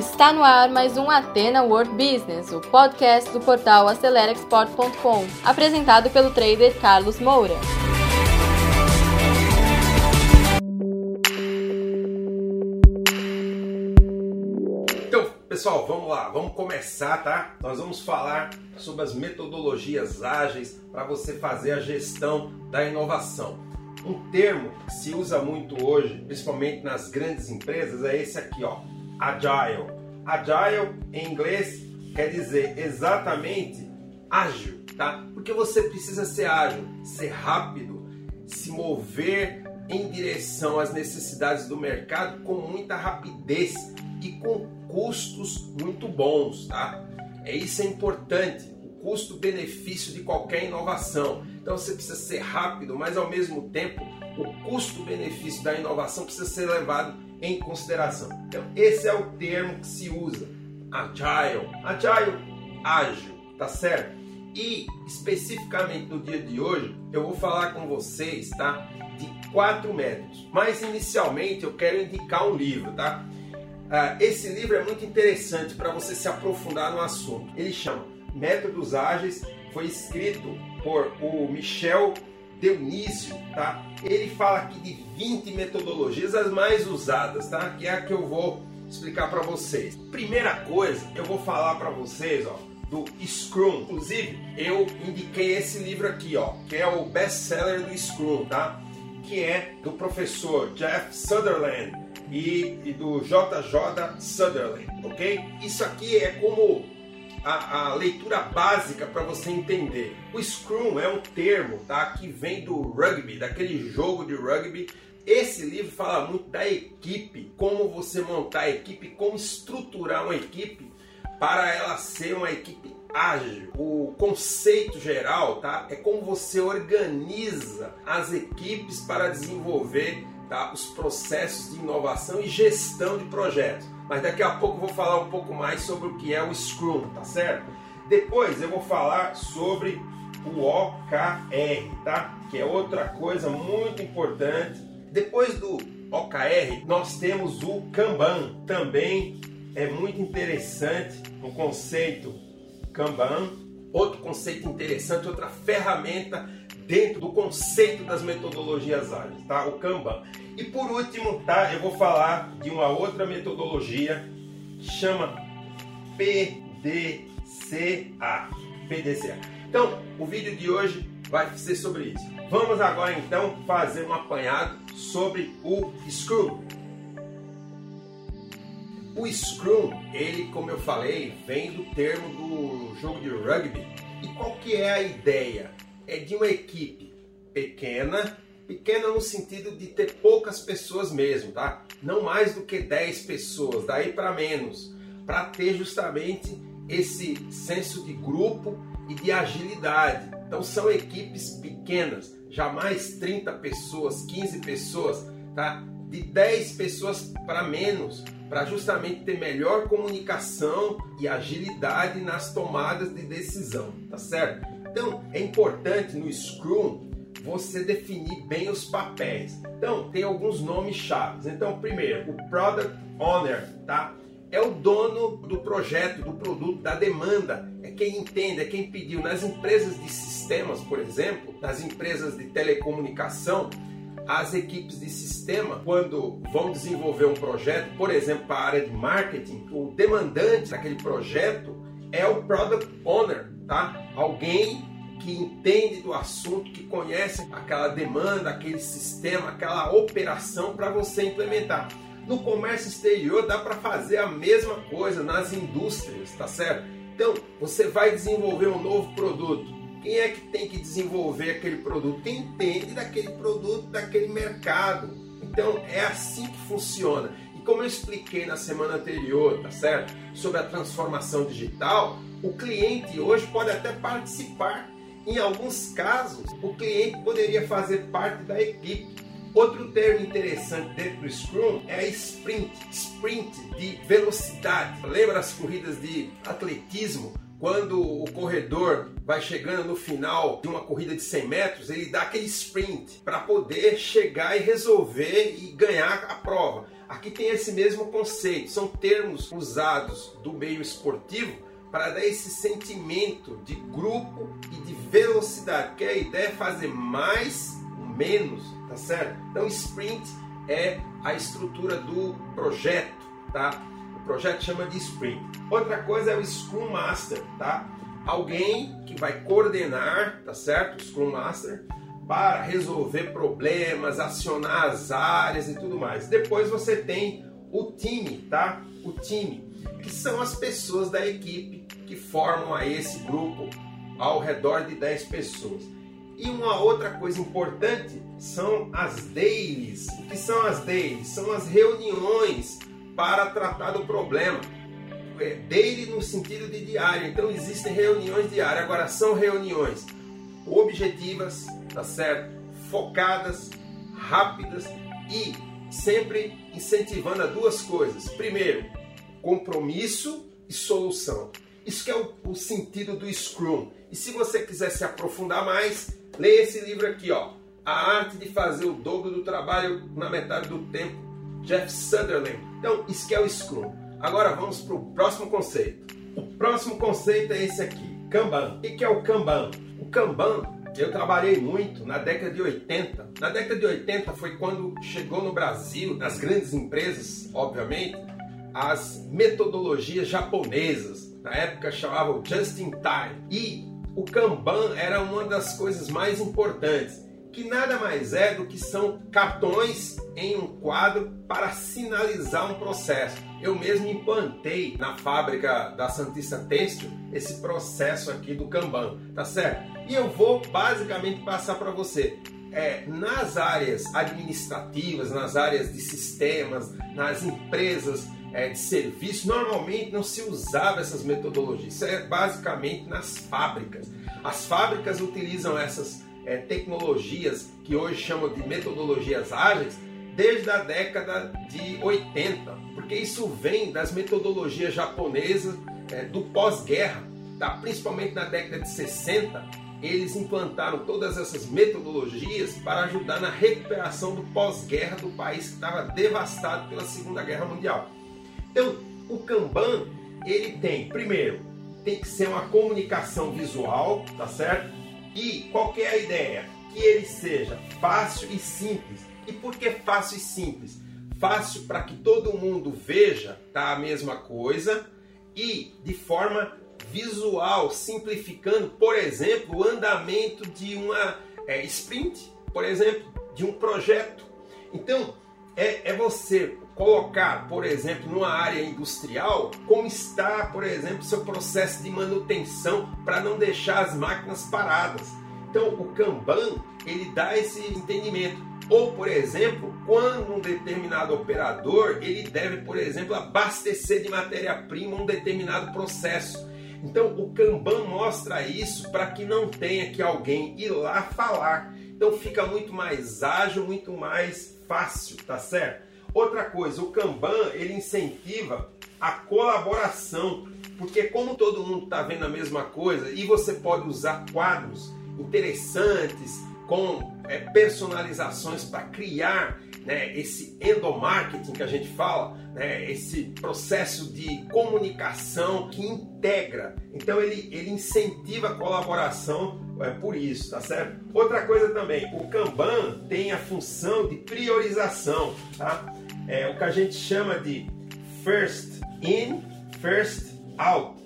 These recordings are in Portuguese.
Está no ar mais um Atena World Business, o podcast do portal AceleraExport.com, apresentado pelo trader Carlos Moura. Então, pessoal, vamos lá, vamos começar, tá? Nós vamos falar sobre as metodologias ágeis para você fazer a gestão da inovação. Um termo que se usa muito hoje, principalmente nas grandes empresas, é esse aqui, ó, Agile. Agile em inglês quer dizer exatamente ágil, tá? Porque você precisa ser ágil, ser rápido, se mover em direção às necessidades do mercado com muita rapidez e com custos muito bons, tá? É isso é importante, o custo-benefício de qualquer inovação. Então você precisa ser rápido, mas ao mesmo tempo o custo-benefício da inovação precisa ser levado em consideração. Então, esse é o termo que se usa. Agile. Agile, ágil, tá certo? E especificamente no dia de hoje, eu vou falar com vocês, tá? De quatro métodos. Mas inicialmente eu quero indicar um livro, tá? Uh, esse livro é muito interessante para você se aprofundar no assunto. Ele chama Métodos Ágeis, foi escrito por o Michel Dionísio, tá? Ele fala aqui de 20 metodologias as mais usadas, tá? Que é a que eu vou explicar para vocês. Primeira coisa, eu vou falar para vocês, ó, do Scrum. Inclusive, eu indiquei esse livro aqui, ó, que é o best-seller do Scrum, tá? Que é do professor Jeff Sutherland e, e do JJ Sutherland, ok? Isso aqui é como a, a leitura básica para você entender. O Scrum é um termo tá, que vem do rugby, daquele jogo de rugby. Esse livro fala muito da equipe, como você montar a equipe, como estruturar uma equipe para ela ser uma equipe ágil. O conceito geral tá, é como você organiza as equipes para desenvolver tá, os processos de inovação e gestão de projetos mas daqui a pouco eu vou falar um pouco mais sobre o que é o Scrum, tá certo? Depois eu vou falar sobre o OKR, tá? Que é outra coisa muito importante. Depois do OKR, nós temos o Kanban, também é muito interessante o conceito Kanban. Outro conceito interessante, outra ferramenta dentro do conceito das metodologias ágeis, tá? O Kanban. E por último, tá? Eu vou falar de uma outra metodologia que chama PDCA. PDCA. Então, o vídeo de hoje vai ser sobre isso. Vamos agora então fazer um apanhado sobre o Scrum. O Scrum, ele, como eu falei, vem do termo do jogo de rugby. E qual que é a ideia? É de uma equipe pequena, pequena no sentido de ter poucas pessoas mesmo, tá? Não mais do que 10 pessoas, daí para menos, para ter justamente esse senso de grupo e de agilidade. Então são equipes pequenas, jamais 30 pessoas, 15 pessoas, tá? De 10 pessoas para menos, para justamente ter melhor comunicação e agilidade nas tomadas de decisão, tá certo? Então, é importante no Scrum você definir bem os papéis. Então, tem alguns nomes chaves. Então, primeiro, o Product Owner, tá? É o dono do projeto, do produto, da demanda. É quem entende, é quem pediu. Nas empresas de sistemas, por exemplo, nas empresas de telecomunicação, as equipes de sistema, quando vão desenvolver um projeto, por exemplo, para a área de marketing, o demandante daquele projeto é o Product Owner, tá? Alguém que entende do assunto, que conhece aquela demanda, aquele sistema, aquela operação para você implementar. No comércio exterior dá para fazer a mesma coisa nas indústrias, tá certo? Então, você vai desenvolver um novo produto. Quem é que tem que desenvolver aquele produto? Quem entende daquele produto, daquele mercado. Então, é assim que funciona. E como eu expliquei na semana anterior, tá certo? Sobre a transformação digital, o cliente hoje pode até participar. Em alguns casos, o cliente poderia fazer parte da equipe. Outro termo interessante dentro do Scrum é sprint, sprint de velocidade. Lembra as corridas de atletismo? quando o corredor vai chegando no final de uma corrida de 100 metros, ele dá aquele sprint para poder chegar e resolver e ganhar a prova. Aqui tem esse mesmo conceito, são termos usados do meio esportivo para dar esse sentimento de grupo e de velocidade, porque a ideia é fazer mais menos, tá certo? Então, sprint é a estrutura do projeto, tá? O projeto chama de sprint. Outra coisa é o Scrum Master, tá? Alguém que vai coordenar, tá certo? O Scrum Master para resolver problemas, acionar as áreas e tudo mais. Depois você tem o time, tá? O time, que são as pessoas da equipe que formam a esse grupo ao redor de 10 pessoas. E uma outra coisa importante são as dailies. O que são as dailies? São as reuniões para tratar do problema. É, daily no sentido de diário. Então existem reuniões diárias. Agora são reuniões objetivas, tá certo? Focadas, rápidas e sempre incentivando a duas coisas. Primeiro, compromisso e solução. Isso que é o, o, sentido do Scrum. E se você quiser se aprofundar mais, leia esse livro aqui, ó. A arte de fazer o dobro do trabalho na metade do tempo, Jeff Sutherland. Então, isso que é o Scrum. Agora vamos para o próximo conceito. O próximo conceito é esse aqui, Kanban. O que é o Kanban? O Kanban eu trabalhei muito na década de 80. Na década de 80 foi quando chegou no Brasil, nas grandes empresas, obviamente, as metodologias japonesas. Na época chamavam Just in Time. E o Kanban era uma das coisas mais importantes, que nada mais é do que são cartões em um quadro para sinalizar um processo. Eu mesmo implantei na fábrica da Santista Têxtil esse processo aqui do Kanban, tá certo? E eu vou basicamente passar para você. É, nas áreas administrativas, nas áreas de sistemas, nas empresas é, de serviço, normalmente não se usava essas metodologias. Isso é basicamente nas fábricas. As fábricas utilizam essas é, tecnologias que hoje chamam de metodologias ágeis desde a década de 80, porque isso vem das metodologias japonesas é, do pós-guerra, tá? principalmente na década de 60 eles implantaram todas essas metodologias para ajudar na recuperação do pós-guerra do país que estava devastado pela Segunda Guerra Mundial. Então, o Kanban, ele tem, primeiro, tem que ser uma comunicação visual, tá certo? E qual é a ideia? Que ele seja fácil e simples. E por que fácil e simples? Fácil para que todo mundo veja tá, a mesma coisa e de forma visual, simplificando, por exemplo, o andamento de uma é, sprint, por exemplo, de um projeto. Então, é, é você colocar, por exemplo, numa área industrial, como está, por exemplo, seu processo de manutenção para não deixar as máquinas paradas. Então, o Kanban, ele dá esse entendimento. Ou, por exemplo, quando um determinado operador, ele deve, por exemplo, abastecer de matéria-prima um determinado processo. Então o Kanban mostra isso para que não tenha que alguém ir lá falar. Então fica muito mais ágil, muito mais fácil, tá certo? Outra coisa, o Kanban ele incentiva a colaboração, porque como todo mundo está vendo a mesma coisa e você pode usar quadros interessantes com é, personalizações para criar né, esse endomarketing que a gente fala, né, esse processo de comunicação que integra. Então ele, ele incentiva a colaboração é, por isso, tá certo? Outra coisa também, o Kanban tem a função de priorização, tá? É o que a gente chama de first in, first out.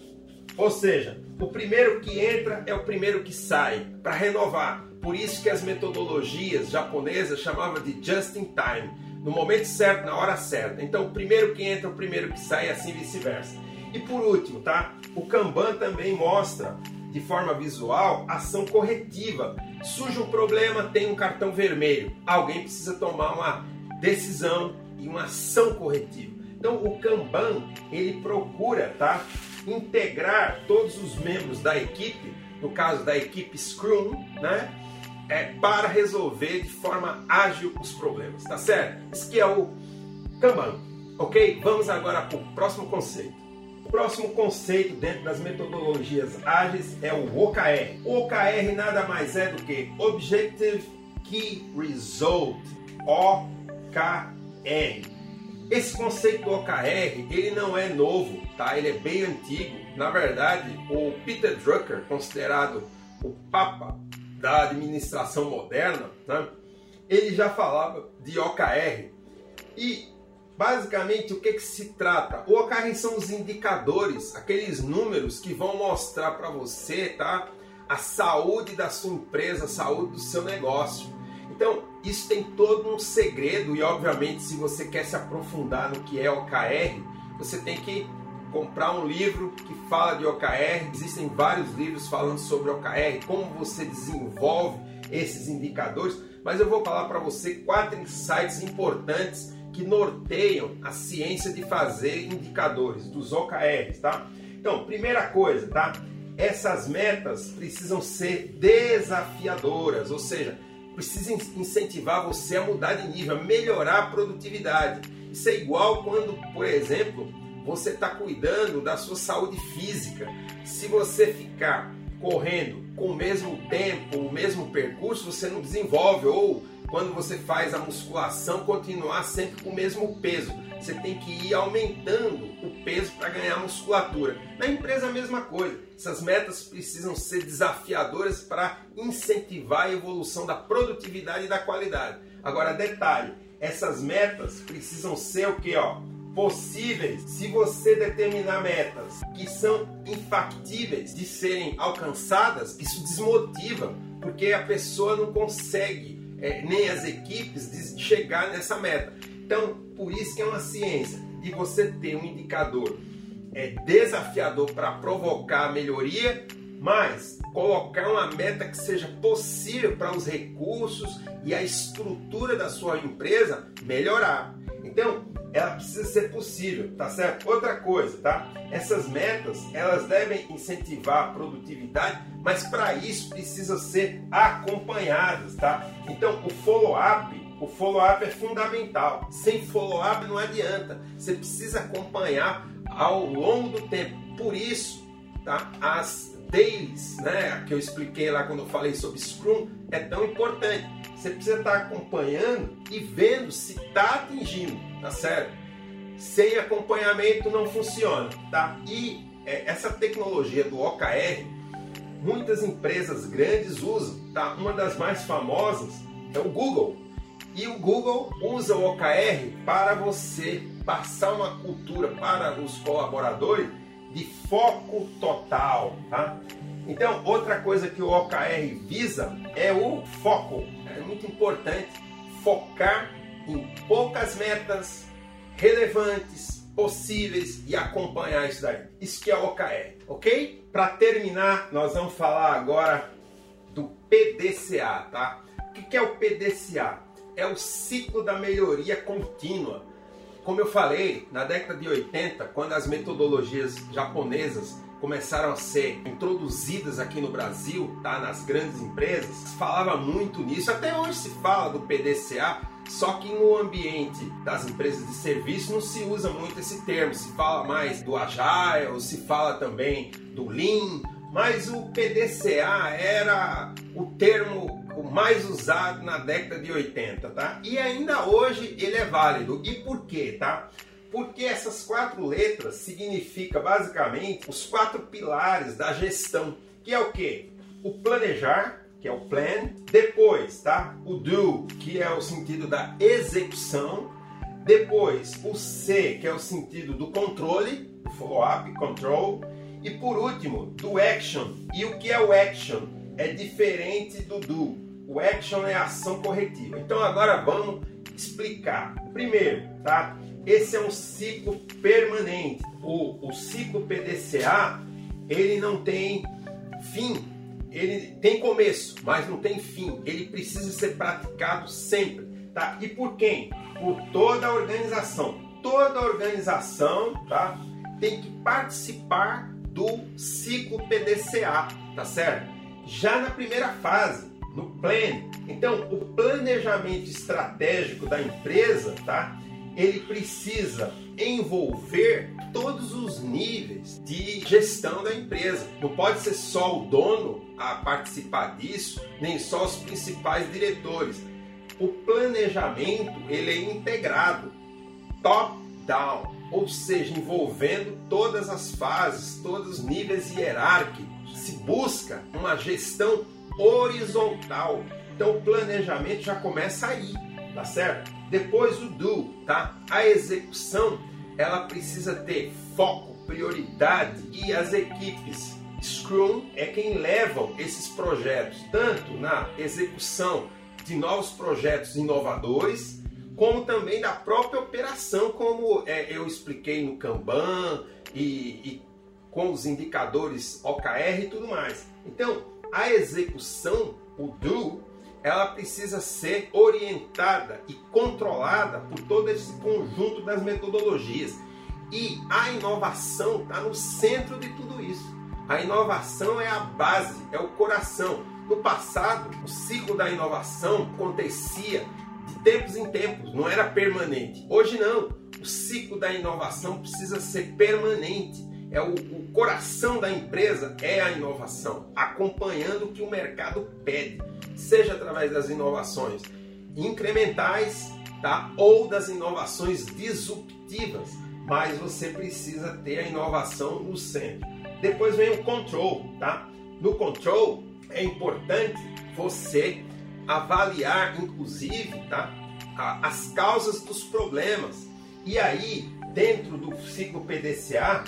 Ou seja, o primeiro que entra é o primeiro que sai para renovar. Por isso que as metodologias japonesas chamavam de just in time, no momento certo, na hora certa. Então, o primeiro que entra, o primeiro que sai, assim vice-versa. E por último, tá? O Kanban também mostra de forma visual ação corretiva. Surge um problema, tem um cartão vermelho. Alguém precisa tomar uma decisão e uma ação corretiva. Então, o Kanban, ele procura, tá? Integrar todos os membros da equipe, no caso da equipe Scrum, né? é, para resolver de forma ágil os problemas, tá certo? Isso que é o Kanban, ok? Vamos agora para o próximo conceito. O próximo conceito dentro das metodologias ágeis é o OKR. OKR nada mais é do que Objective Key Result, OKR. Esse conceito do OKR, ele não é novo, tá? Ele é bem antigo. Na verdade, o Peter Drucker, considerado o papa da administração moderna, né? ele já falava de OKR. E basicamente o que, que se trata? O OKR são os indicadores, aqueles números que vão mostrar para você tá? a saúde da sua empresa, a saúde do seu negócio. Então, isso tem todo um segredo e, obviamente, se você quer se aprofundar no que é OKR, você tem que comprar um livro que fala de OKR. Existem vários livros falando sobre OKR, como você desenvolve esses indicadores, mas eu vou falar para você quatro insights importantes que norteiam a ciência de fazer indicadores dos OKRs, tá? Então, primeira coisa, tá? Essas metas precisam ser desafiadoras, ou seja, precisa incentivar você a mudar de nível, a melhorar a produtividade. Isso é igual quando, por exemplo, você está cuidando da sua saúde física. Se você ficar correndo com o mesmo tempo, o mesmo percurso, você não desenvolve. Ou quando você faz a musculação, continuar sempre com o mesmo peso. Você tem que ir aumentando o peso para ganhar musculatura. Na empresa, a mesma coisa. Essas metas precisam ser desafiadoras para incentivar a evolução da produtividade e da qualidade. Agora, detalhe: essas metas precisam ser o que? Ó, possíveis se você determinar metas que são infactíveis de serem alcançadas, isso desmotiva, porque a pessoa não consegue é, nem as equipes de chegar nessa meta. Então, por isso que é uma ciência de você ter um indicador é desafiador para provocar a melhoria, mas colocar uma meta que seja possível para os recursos e a estrutura da sua empresa melhorar. Então, ela precisa ser possível, tá certo? Outra coisa, tá? Essas metas, elas devem incentivar a produtividade, mas para isso precisam ser acompanhadas, tá? Então, o follow-up, o follow-up é fundamental. Sem follow-up não adianta. Você precisa acompanhar ao longo do tempo. Por isso, tá? As dailies, né, que eu expliquei lá quando eu falei sobre Scrum, é tão importante. Você precisa estar acompanhando e vendo se está atingindo tá certo? Sem acompanhamento não funciona, tá? E é, essa tecnologia do OKR, muitas empresas grandes usam, tá? Uma das mais famosas é o Google. E o Google usa o OKR para você passar uma cultura para os colaboradores de foco total, tá? Então, outra coisa que o OKR visa é o foco. É muito importante focar em poucas metas relevantes, possíveis e acompanhar isso daí. Isso que é OKR, ok? Para terminar, nós vamos falar agora do PDCA, tá? O que é o PDCA? É o ciclo da melhoria contínua. Como eu falei, na década de 80, quando as metodologias japonesas começaram a ser introduzidas aqui no Brasil, tá, nas grandes empresas, falava muito nisso. Até hoje se fala do PDCA, só que no ambiente das empresas de serviço não se usa muito esse termo, se fala mais do Agile, se fala também do Lean, mas o PDCA era o termo mais usado na década de 80, tá? E ainda hoje ele é válido. E por quê, tá? Porque essas quatro letras significam basicamente os quatro pilares da gestão, que é o quê? O planejar, que é o plan. Depois, tá? O do, que é o sentido da execução. Depois, o C, que é o sentido do controle, follow-up, control. E por último, do action. E o que é o action? É diferente do do. O action é a ação corretiva. Então agora vamos explicar. Primeiro, tá? Esse é um ciclo permanente. O, o ciclo PDCA, ele não tem fim, ele tem começo, mas não tem fim. Ele precisa ser praticado sempre, tá? E por quem? Por toda a organização. Toda a organização, tá? Tem que participar do ciclo PDCA, tá certo? Já na primeira fase, no plan. Então, o planejamento estratégico da empresa, tá? ele precisa envolver todos os níveis de gestão da empresa. Não pode ser só o dono a participar disso, nem só os principais diretores. O planejamento ele é integrado, top down, ou seja, envolvendo todas as fases, todos os níveis hierárquicos. Se busca uma gestão horizontal. Então o planejamento já começa aí, tá certo? Depois o do, tá? A execução, ela precisa ter foco, prioridade e as equipes Scrum é quem levam esses projetos tanto na execução de novos projetos inovadores, como também da própria operação, como é, eu expliquei no Kanban e, e com os indicadores OKR e tudo mais. Então, a execução, o do, ela precisa ser orientada e controlada por todo esse conjunto das metodologias. E a inovação está no centro de tudo isso. A inovação é a base, é o coração. No passado, o ciclo da inovação acontecia de tempos em tempos, não era permanente. Hoje não. O ciclo da inovação precisa ser permanente. É o, o coração da empresa é a inovação, acompanhando o que o mercado pede, seja através das inovações incrementais, tá? Ou das inovações disruptivas. Mas você precisa ter a inovação no centro. Depois vem o control, tá? No control é importante você avaliar, inclusive, tá? as causas dos problemas. E aí, dentro do ciclo PDCA,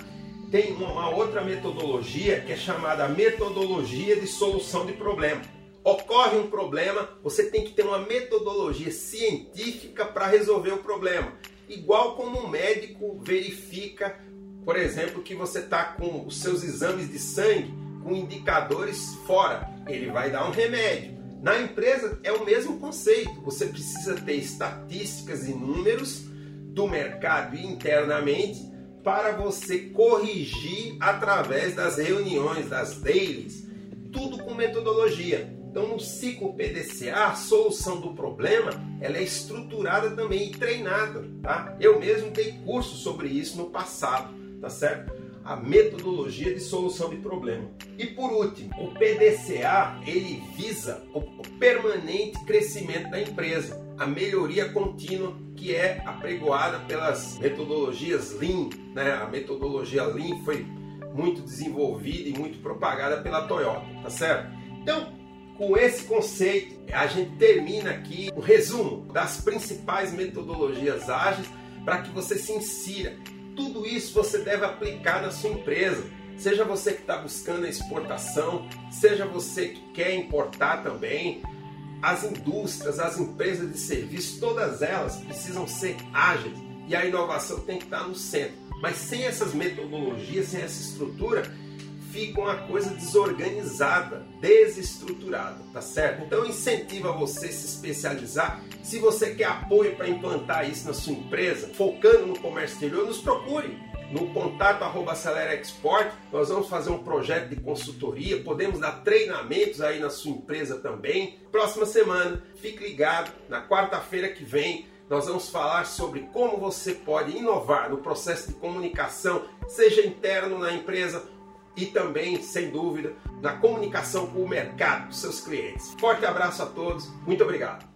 tem uma outra metodologia que é chamada metodologia de solução de problema. Ocorre um problema, você tem que ter uma metodologia científica para resolver o problema. Igual como um médico verifica, por exemplo, que você está com os seus exames de sangue com indicadores fora, ele vai dar um remédio. Na empresa é o mesmo conceito. Você precisa ter estatísticas e números do mercado internamente para você corrigir através das reuniões, das dailies, tudo com metodologia. Então, no ciclo PDCA, a solução do problema ela é estruturada também e treinada. Tá? Eu mesmo dei curso sobre isso no passado, tá certo? a metodologia de solução de problema. E por último, o PDCA ele visa o permanente crescimento da empresa, a melhoria contínua que é apregoada pelas metodologias Lean. Né? A metodologia Lean foi muito desenvolvida e muito propagada pela Toyota, tá certo? Então, com esse conceito, a gente termina aqui um resumo das principais metodologias ágeis para que você se insira tudo isso você deve aplicar na sua empresa. Seja você que está buscando a exportação, seja você que quer importar também, as indústrias, as empresas de serviço, todas elas precisam ser ágeis e a inovação tem que estar no centro. Mas sem essas metodologias, sem essa estrutura, fica uma coisa desorganizada, desestruturada, tá certo? Então incentiva você se especializar. Se você quer apoio para implantar isso na sua empresa, focando no comércio exterior, nos procure. No contato arroba Acelera Export, nós vamos fazer um projeto de consultoria, podemos dar treinamentos aí na sua empresa também. Próxima semana, fique ligado, na quarta-feira que vem, nós vamos falar sobre como você pode inovar no processo de comunicação, seja interno na empresa e também, sem dúvida, na comunicação com o mercado, seus clientes. Forte abraço a todos, muito obrigado.